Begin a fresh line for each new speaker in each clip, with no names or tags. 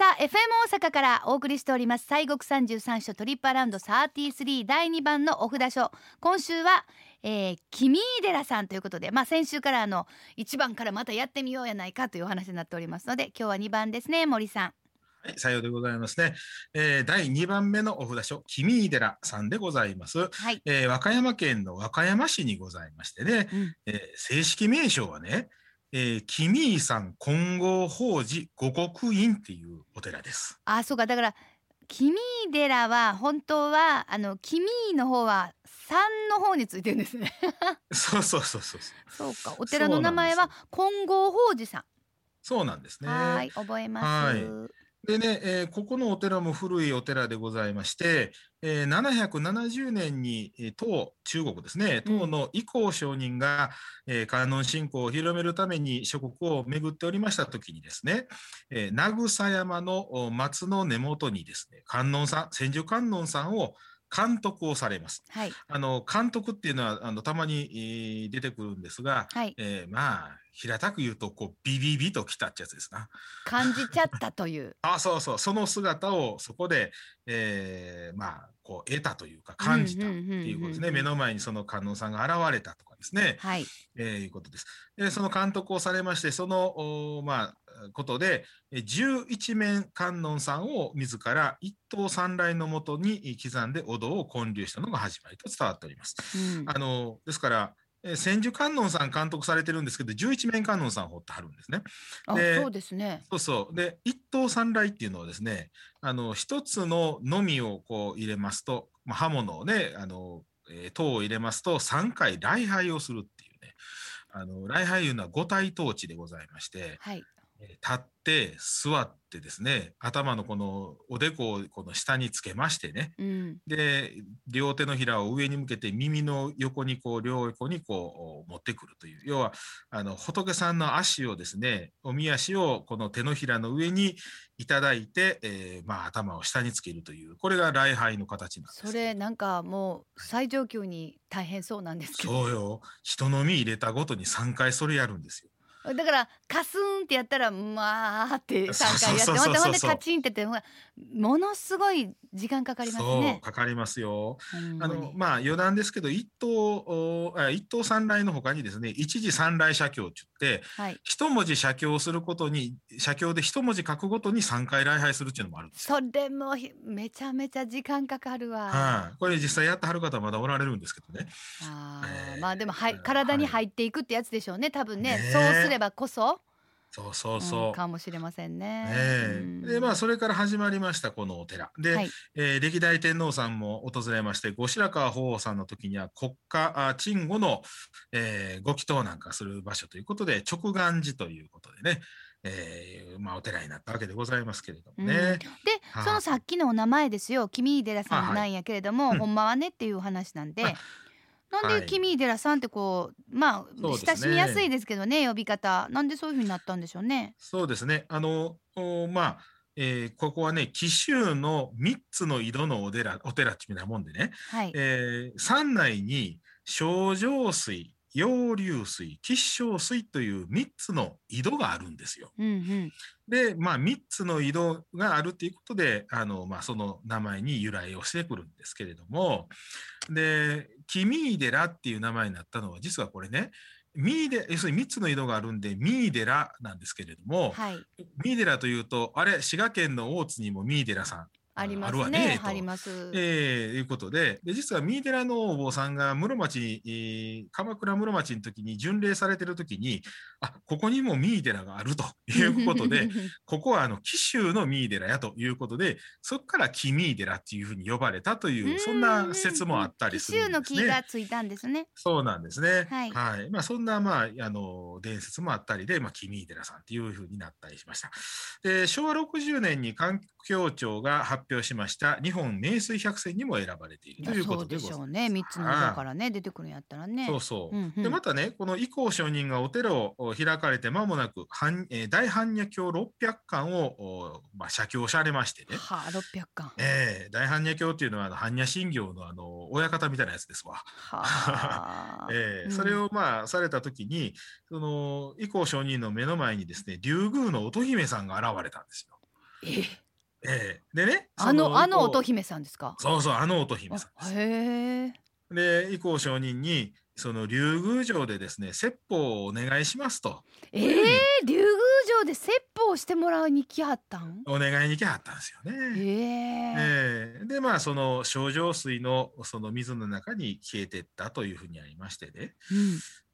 さあ FM 大阪からお送りしております。西国三十三所トリップアラウンド33第2番のお札書。今週は、えー、君寺さんということでまあ先週からあの1番からまたやってみようやないかというお話になっておりますので今日は2番ですね森さん。
はい、さようでございますね。えー、第2番目のお札所、君寺さんでございます。はい、えー、和歌山県の和歌山市にございましてね、うん、えー、正式名称はね、えー、君井さん金剛法寺五国院っていうお寺です。
あ、そうか。だから君寺は本当はあの君の方は山の方についてるんですね。
そうそうそうそう。
そうか。お寺の名前は金剛法寺さん。
そうなんですね。
はい、覚えます。はい
でね、えー、ここのお寺も古いお寺でございまして、えー、770年に、えー、唐、中国ですね、唐の伊光上人が、えー、観音信仰を広めるために諸国を巡っておりましたときにですね、えー、名草山の松の根元にですね、観音さん、千手観音さんを監督をされます。はい、あの監督っていうのはあのたまに、えー、出てくるんですが、はい、えー、まあ平たく言うとこうビビビときたってやつですな。
感じちゃったという。
あそうそうその姿をそこで、えー、まあこう得たというか感じたっていうことですね。目の前にその観音さんが現れたとかですね。はい。えー、いうことです。でその監督をされましてそのおまあことで11面観音さんを自ら一刀三来のもとに刻んでお堂を建立したのが始まりと伝わっております。うん、あのですから千手観音さん監督されてるんですけど11面観音さん掘ってはるんですね。
でそうですね。
そうそうで一刀三来っていうのはですねあの一つののみをこう入れますと、まあ、刃物をねあの、えー、刀を入れますと3回礼拝をするっていうねあの礼拝いうのは五体統治でございまして、はい、立って座ってですね頭のこのおでこをこの下につけましてね、うん、で両手のひらを上に向けて耳の横にこう両横にこう持ってくるという。要はあの仏さんの足をですねおみ足をこの手のひらの上にいただいて、えー、まあ、頭を下につけるという。これが礼拝の形なんです。
それなんかもう最上級に大変そうなんですけど。
そうよ。人の身入れたごとに3回それやるんですよ。
だからカスンってやったらまあって3回やってまたまたカチンってってものすごい時間かかりますね。
かかりますよ。あのまあ余談ですけど一等一等三来のほかにですね一時三来写経って言って、はい、一文字写経することに写経で一文字書くごとに三回礼拝するっていうのもあるんです
それもめちゃめちゃ時間かかるわ。
はい、あ、これ実際やってはる方まだおられるんですけどね。
あえー、まあでもはい体に入っていくってやつでしょうね多分ね、ね、そうすればこそ。
そうそうそう、うん、
かもしれませんね。
ねでまあそれから始まりましたこのお寺で、はい、えー、歴代天皇さんも訪れまして後白河法皇さんの時には国家鎮護の、えー、ご祈祷なんかする場所ということで直願寺ということでね。えーまあ、お寺になったわけでございますけれどもね。うん、
で、そのさっきのお名前ですよ君寺さんなんやけれども、はい、ほんまはねっていう話なんで。なんで君寺さんってこうまあ親しみやすいですけどね呼び方。なんでそういうふうになったんでしょうね。
そうですね。あのまあえー、ここはね紀州の3つの井戸のお寺お寺っていうようなもんでね、はい。えー、山内に清浄水陽流水吉祥水という3つの井戸があるんですよ。うんうん、でまあ3つの井戸があるということであの、まあ、その名前に由来をしてくるんですけれども。で君寺っていう名前になったのは実はこれねミーデ要するに3つの井戸があるんでミーデラなんですけれども、はい、ミーデラというとあれ滋賀県の大津にもミーデラさん
ありますね。ねあります。
えー、いうことでで実は三井寺のお坊さんが室町、えー、鎌倉室町の時に巡礼されてる時にあここにも三井寺があるということで ここはあの紀州の三井寺やということでそこから紀三井寺っていうふうに呼ばれたというそんな説もあったりするんですね。
紀州の木がついたんですね。
そうなんですね。はい、はい、まあそんなまああの伝説もあったりでまあ紀三井寺さんっていうふうになったりしました。で昭和60年に環境庁が発表しました日本名水百選にも選ばれているということでございます。そうでしょう
ね。三つのだからね出てくるんやったらね。
そうそう。うんうん、でまたねこの伊光上人がお寺を開かれて間もなく大般若経六百巻をまあ写経されましてね。
はあ六百巻。
ええー、大般若経っていうのはあの般若心経のあの親方みたいなやつですわ。はあ。え えー、それをまあされた時にその伊光上人の目の前にですね竜宮の乙姫さんが現れたんですよ。
え？
ええ。でね
あのあの乙
乙
姫さんですか？
そうそうあの乙姫さん。
へえ。
で以降上人にその竜宮城でですね説法をお願いしますと。
えー、竜宮城で説法してもらいに来はったん？
お願いに来はったんですよ
え
ね。
え。
ええ。でまあその症状水のその水の中に消えてったというふうにありましてね。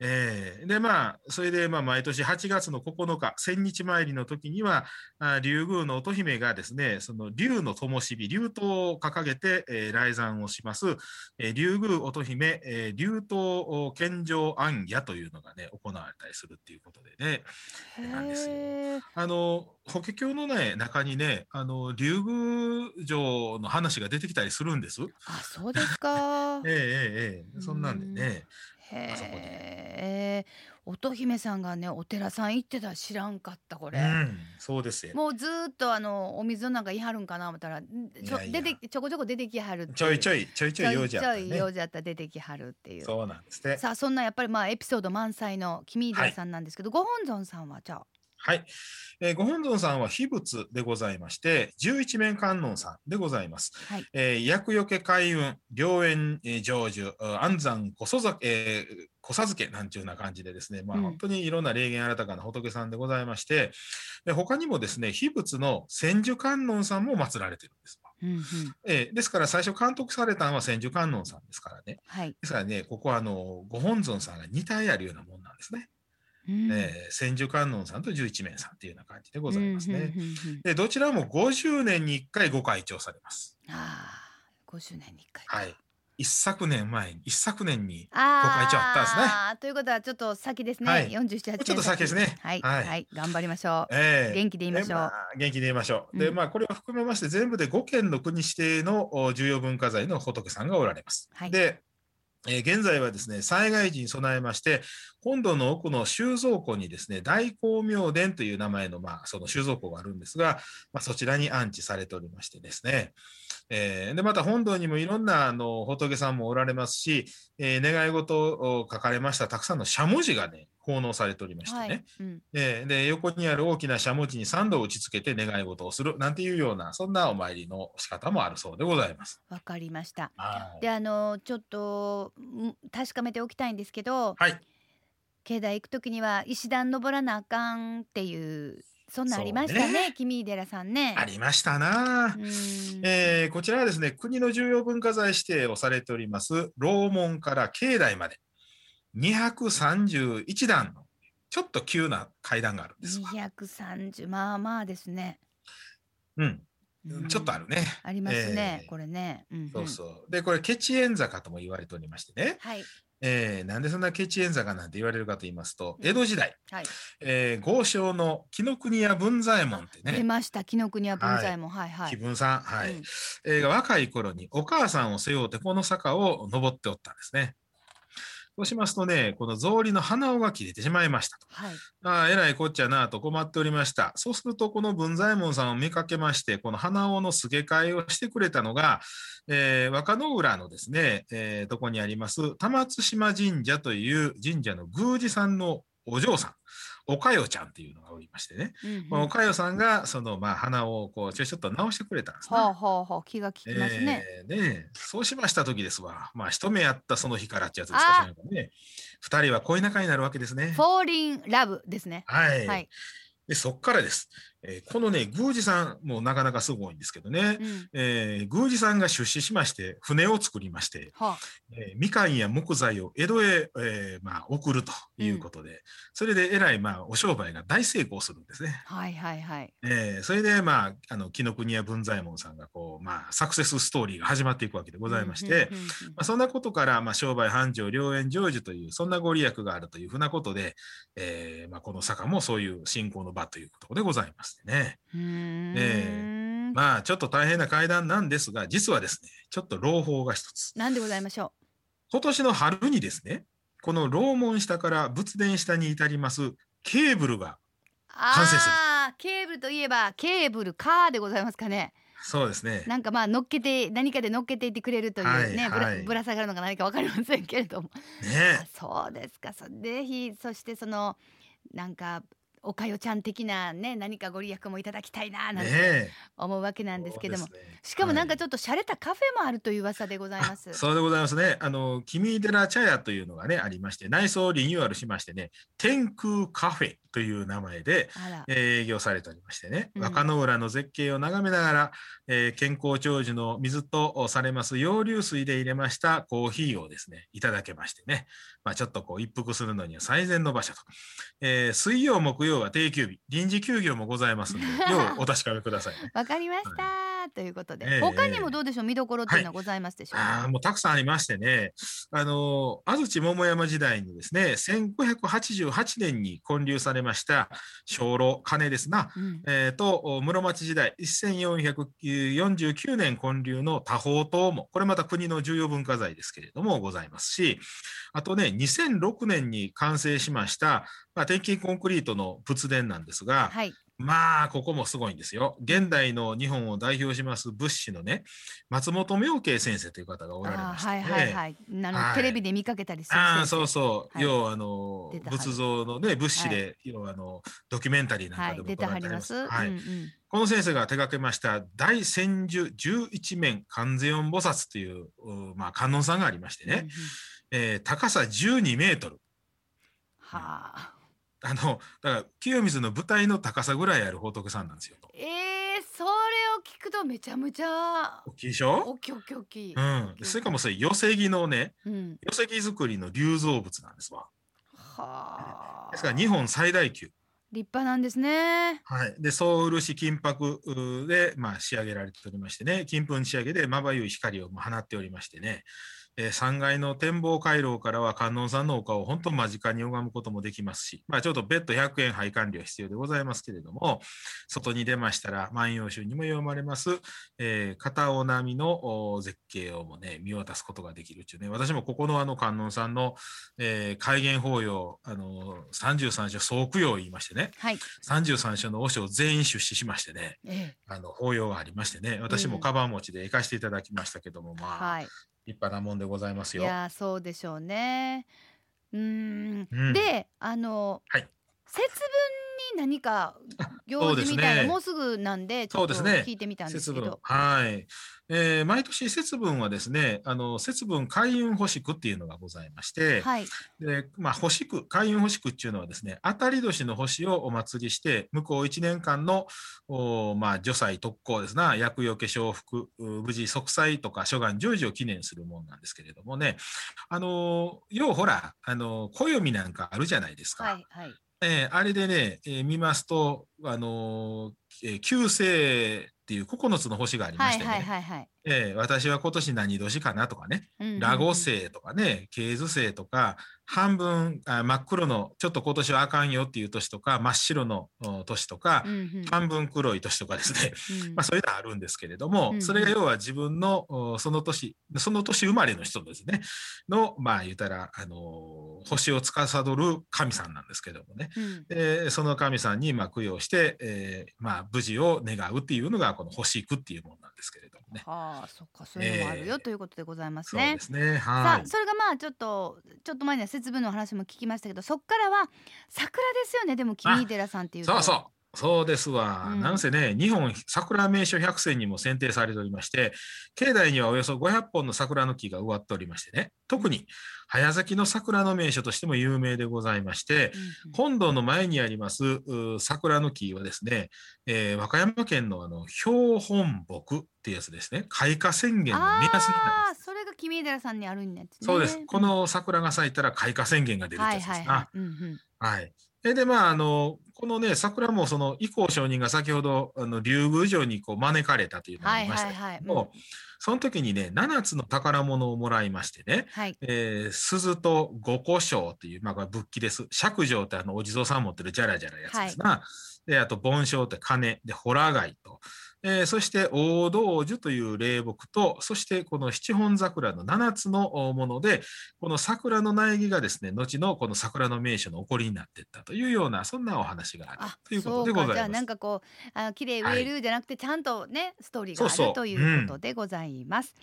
うん
ええ。でまあそれでまあ毎年8月の9日千日参りの時にはあ竜宮の乙姫がですねその竜の灯火竜灯を掲げて、えー来山をします、えー竜宮乙姫、えー竜灯献上暗夜というのがね行われたりするっていうことでねなんですよ。あの法華経のね中にねあの竜宮城の話が出てきたりするんです。
あそうですか。
ええええええ。そんなんでね。
へえ乙姫さんがねお寺さん行ってたら知らんかったこれ、
うん、そうですよ。
もうずーっとあのお水なんかいはるんかな思ったら。んちょ出てちょこちょこ出てきはる
ちょいちょ
い
いちょいちょい用事あった
ちょい
ね。
用事あったら出てきはるっていう。
そうなんですね。
さあそんなやっぱりまあエピソード満載の君井さんなんですけど、ご本尊さんはじゃあ
はい、えーご本尊さんは秘仏でございまして、十一面観音さんでございます。
はい
えー厄除け開運、良縁、えー成就、あ安産、こそざえーこさづけなんていうな感じでですね、まあ、
うん
本当にいろんな霊言新たかな仏さんでございまして、で他にもですね、秘仏の千手観音さんも祀られてるんです。
うんうん
えーですから最初監督されたのは千手観音さんですからね。
はい、
ですからね、ここはあのご本尊さんが2体あるようなもんなんですね。
うん。
えー千手観音さんと十一面さんっていうような感じでございますね。でどちらも50年に1回ご開帳されます。
ああ50年に1回
はい。一昨年前に、一昨年に、
あ
ご会長あったんですね。
ということはちょっと先ですね、
はい。
47年
ちょっと先ですね。
はい、
は
はい。い頑張りましょう、
えー。
元気でいましょう。
でまあ元気でいましょう。で、
うん。
まあ、これを含めまして、全部で5県の国指定のお重要文化財の仏さんがおられます。
はい。
で、え現在はですね、災害時に備えまして、本土の奥の収蔵庫にですね、大光明殿という名前の、まあ、その収蔵庫があるんですが、まあ、そちらに安置されておりましてですね、えーで、また本堂にもいろんなあの仏さんもおられますし、えー願い事を書かれましたたくさんのしゃもじがね、奉納されておりましてね、
はい、うん、
えーで横にある大きなしゃもじに3度打ち付けて願い事をするなんていうようなそんなお参りの仕方もあるそうでございます。
わかりました。
はい。
であのちょっとん確かめておきたいんですけど
はい、
境内行くときには石段登らなあかんっていうそんなんありました
そう
ね。君井寺さんね。
ありましたな。えーこちらはですね国の重要文化財指定をされております楼門から境内まで231段のちょっと急な階段があるんですわ。
230まあまあですね、
うん、
うん
ちょっとあるね。
ありますね、
えー
これね、うんうん。
そうそう。でこれケチエン坂とも言われておりましてね、
はい。
えーなんでそんなケチエン坂なんて言われるかと言いますと
うん。
江戸時代
はい。
えー、豪商の紀ノ国屋文左衛門ってね、
出ました紀ノ国屋文左衛門。はい。はい
紀文さん、はい。
うん。
えー若い頃にお母さんを背負ってこの坂を登っておったんですね。そうしますとね、この草履の鼻緒が切れてしまいましたと。
はい
ああ、えらいこっちゃなと困っておりました。そうすると、この文左衛門さんを見かけまして、この鼻緒の付け替えをしてくれたのが、えー若野浦のですね、えーとこにあります、玉津島神社という神社の宮司さんのお嬢さん、おかよちゃんっていうのがおりましてね、
うんうん
このおかよさんが、その、まあ、鼻をこう、ちょちょっと直してくれたんですね。
はあはあはあ気が利きますね、
えーねそうしました時ですわ。まあ、一目やったその日からってやつですかね。二人は恋仲になるわけですね
フ。ォーリンラブですね
はい。
はい、
で、そっからです。えーこのね、宮司さんもなかなかすごいんですけどね。
うん、
えー宮司さんが出資しまして、船を作りまして、
はあ。
えーみかんや木材を江戸へ、えーまあ、送るということで、それでえらい、まあ、お商売が大成功するんですね。
はいはいはい。
えーそれで、まあ、あの紀ノ国屋文左衛門さんがこう、まあ、サクセスストーリーが始まっていくわけでございまして、
うんうんうんうん。
まあ、そんなことから、まあ、商売繁盛、良縁成就という、そんなご利益があるというふうなことで、えーまあ、この坂もそういう信仰の場ということでございますね。
うーん。
えまあ、ちょっと大変な階段なんですが、実はですね、ちょっと朗報が一つ。
なんでございましょ
今年の春にですね、この楼門下から仏殿下に至りますケーブルが、
う
完成する。
ああケーブルといえばケーブルカーでございますかね。
そうですね。
なんかまあ乗っけて何かで乗っけていってくれるという
はい
ね、ぶら
はい。
ぶら下がるのか何かわかりませんけれども、あ
ね。
そうですか。そぜひそしてそのなんかおかよちゃん的なね何かご利益もいただきたいななんて
ね
思うわけな
え
んですけども、
そうですね。
しかもなんか
はい
ちょっと洒落たカフェもあるという噂でございます。
そうでございますね。あの、君寺茶屋というのがね、ありまして、内装をリニューアルしましてね、天空カフェという名前で、営業されておりましてね、
うん。
若野浦の絶景を眺めながら、えー健康長寿の水とされます洋流水で入れましたコーヒーをですね、いただけましてね、まあ、ちょっとこう一服するのには最善の場所と。えー水曜、木曜は定休日、臨時休業もございますので、ようお確かめくださいね。
わかりました、ということで、
ええ
他にもどうでしょう見どころっていうのはございますでしょうか？
ああ、もうたくさんありましてね、あの、安土桃山時代にですね、1588年に建立されました鐘楼、鐘ですな、
うん。
えーと、室町時代、1449年建立の多宝塔も、これまた国の重要文化財ですけれども、ございますし、あとね、2006年に完成しました、まあ、鉄筋コンクリートの仏殿なんですが、
はい、
まあ、ここもすごいんですよ。現代の日本を代表します仏師のね、松本明慶先生という方がおられまして、ね。
はいはいはい。あの、
はい
テレビで見かけたりする
ああ、そうそう。
はい
要は、あの仏像のね、仏師で、要は、あの、ドキュメンタリーなん
はい、
かでも
出てはります。
はい。
うんうん
この先生が手掛けました大千手十一面観世音菩薩という、うまあ、観音さんがありましてね、
うんうん
えー高さ12メートル。
はあ。
あの、だから、清水の舞台の高さぐらいある仏さんなんですよ。
ええそれを聞くとめちゃめちゃ
大きいでしょ？
大きい大きい大きい。
うん。それかもそれ、寄木のね、
うん。
寄石作りの龍造物なんですわ。
はあ。
ですから、日本最大級。
立派なんですね。
はい。で、総漆金箔で、まあ、仕上げられておりましてね、金粉仕上げでまばゆい光を放っておりましてね、えー3階の展望回廊からは観音さんのお顔を本当間近に拝むこともできますし、まあ、ちょっと別途100円配管料必要でございますけれども、外に出ましたら万葉集にも読まれます、えー片尾波のお絶景をもね、見渡すことができるっていうね、私もここのあの観音さんの、えー開元法要、あの33所総供養を言いましてね、
はい。
33所の和尚全員出資しましてね、
ええ
あの法要がありましてね、私もカバン持ちで行かせていただきましたけども、まあ、
はい。
立派なもんでございますよ。
いやーそうでしょうね。うーん。
うん
で、あの、
はい
節分に何か行事みたいな、
ね
もうすぐなんでちょっと聞いてみたんですけど。。
はい。えー毎年節分はですね、あの、節分開運星区っていうのがございまして、
はい。
で、まあ、星区、開運星区っていうのはですね、当たり年の星をお祭りして、向こう1年間の、おまあ、除災特攻ですな、厄除け承服、う無事息災とか諸願成就を記念するもんなんですけれどもね、あのーようほら、あのー暦なんかあるじゃないですか。
はい。はい。
えーあれでね、えー見ますと、あのーえー旧星っていう9つの星がありま
はい。
してね、
はい。はい。はい。
えー私は今年何年かなとかね、
うんうんうん
ラゴ星とかね、ケーズ星とか、半分あ真っ黒の、ちょっと今年はあかんよっていう年とか、真っ白のお年とか
う、んうん
半分黒い年とかですね、
うん
まあそういうのはあるんですけれども、
うんうん
それが要は自分のおその年、その年生まれの人ですね、の、まあ言ったら、あのー星を司る神さんなんですけどもね、
うん
でその神さんにまあ供養して、えーまあ無事を願うっていうのがこの星句っていうものなんですけれどもね。
はあ、そっか、そういうのもあるよ、
ええ
ということでございます
そう
ね
で。すね。
さ
はい。
あそれがまあちょっとちょっと前には節分の話も聞きましたけどそっからは桜ですよねでも君寺さんっていうと
そうそう。そうですわ。
うん
なんせね、日本桜名所100選にも選定されておりまして、境内にはおよそ500本の桜の木が植わっておりましてね、特に早咲きの桜の名所としても有名でございまして、
うんうん
本堂の前にありますう桜の木はですね、えー和歌山県のあの標本木っていうやつですね、開花宣言の目安になります。
ああそれが君寺さんにあるんですね
そうです。この桜が咲いたら開花宣言が出るって
はい
やつですな。
はいはい、うんうん、
はい。えで、まあ、あの、このね、桜もその、伊光上人が先ほど、あの、竜宮城にこう招かれたというのがありましたけども、
はいはいはいうん
その時にね、7つの宝物をもらいましてね、
はい
えー鈴と五胡椒っていう、まあ、これ仏器です。釈上ってあの、お地蔵さん持ってるジャラジャラやつですな。で、あと、盆章って鐘、で、ホラ貝と、えーそして、大道樹という霊木と、そして、この七本桜の7つのおもので、この桜の苗木がですね、後のこの桜の名所の起こりになっていったというような、そんなお話がある
あ
というこ
そう
とでございます。
か。じゃあなんかこうあの綺麗植えるじゃなくてちゃんとねストーリーがあ
そうそう。
るということでございます。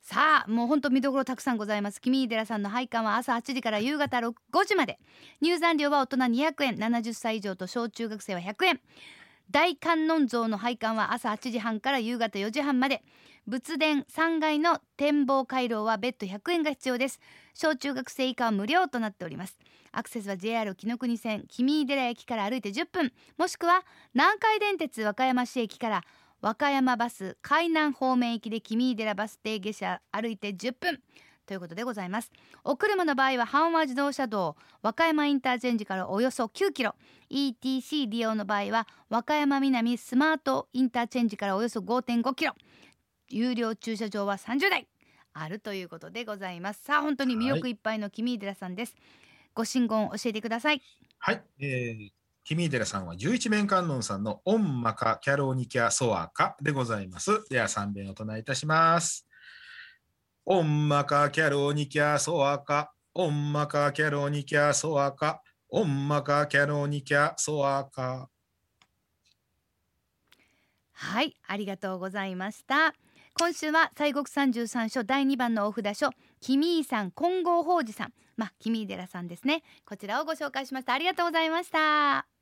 さあもうほんと見どころたくさんございます。君井寺さんの配管は朝8時から夕方5時まで。入山料は大人200円。70歳以上と小中学生は100円大観音像の配管は朝8時半から夕方4時半まで。仏殿3階の展望回廊は別途100円が必要です。小中学生以下は無料となっております。アクセスは JR 紀ノ国線君井寺駅から歩いて10分。もしくは南海電鉄和歌山市駅から和歌山バス海南方面行きで君井寺バス停下車歩いて10分。ということでございます。お車の場合は阪和自動車道和歌山インターチェンジからおよそ9キロ。ETC 利用の場合は和歌山南スマートインターチェンジからおよそ5.5キロ。有料駐車場は30台。あるということでございます。さあ本当に魅力い。っぱいの君井寺さんです、ご神言教えてください。
はい、えー、君井寺さんは十一面観音さんのオンマカキャロニキャソアカでございます。では三遍お唱えいたします。オンマカキャロニキャソアカ、オンマカキャロニキャソアカ、オンマカキャロニキャソアカ。
はいありがとうございました。今週は西国三十三所第二番のお札書君井さん金剛法寺さん。まあ君井寺さんですね。こちらをご紹介しました。ありがとうございました。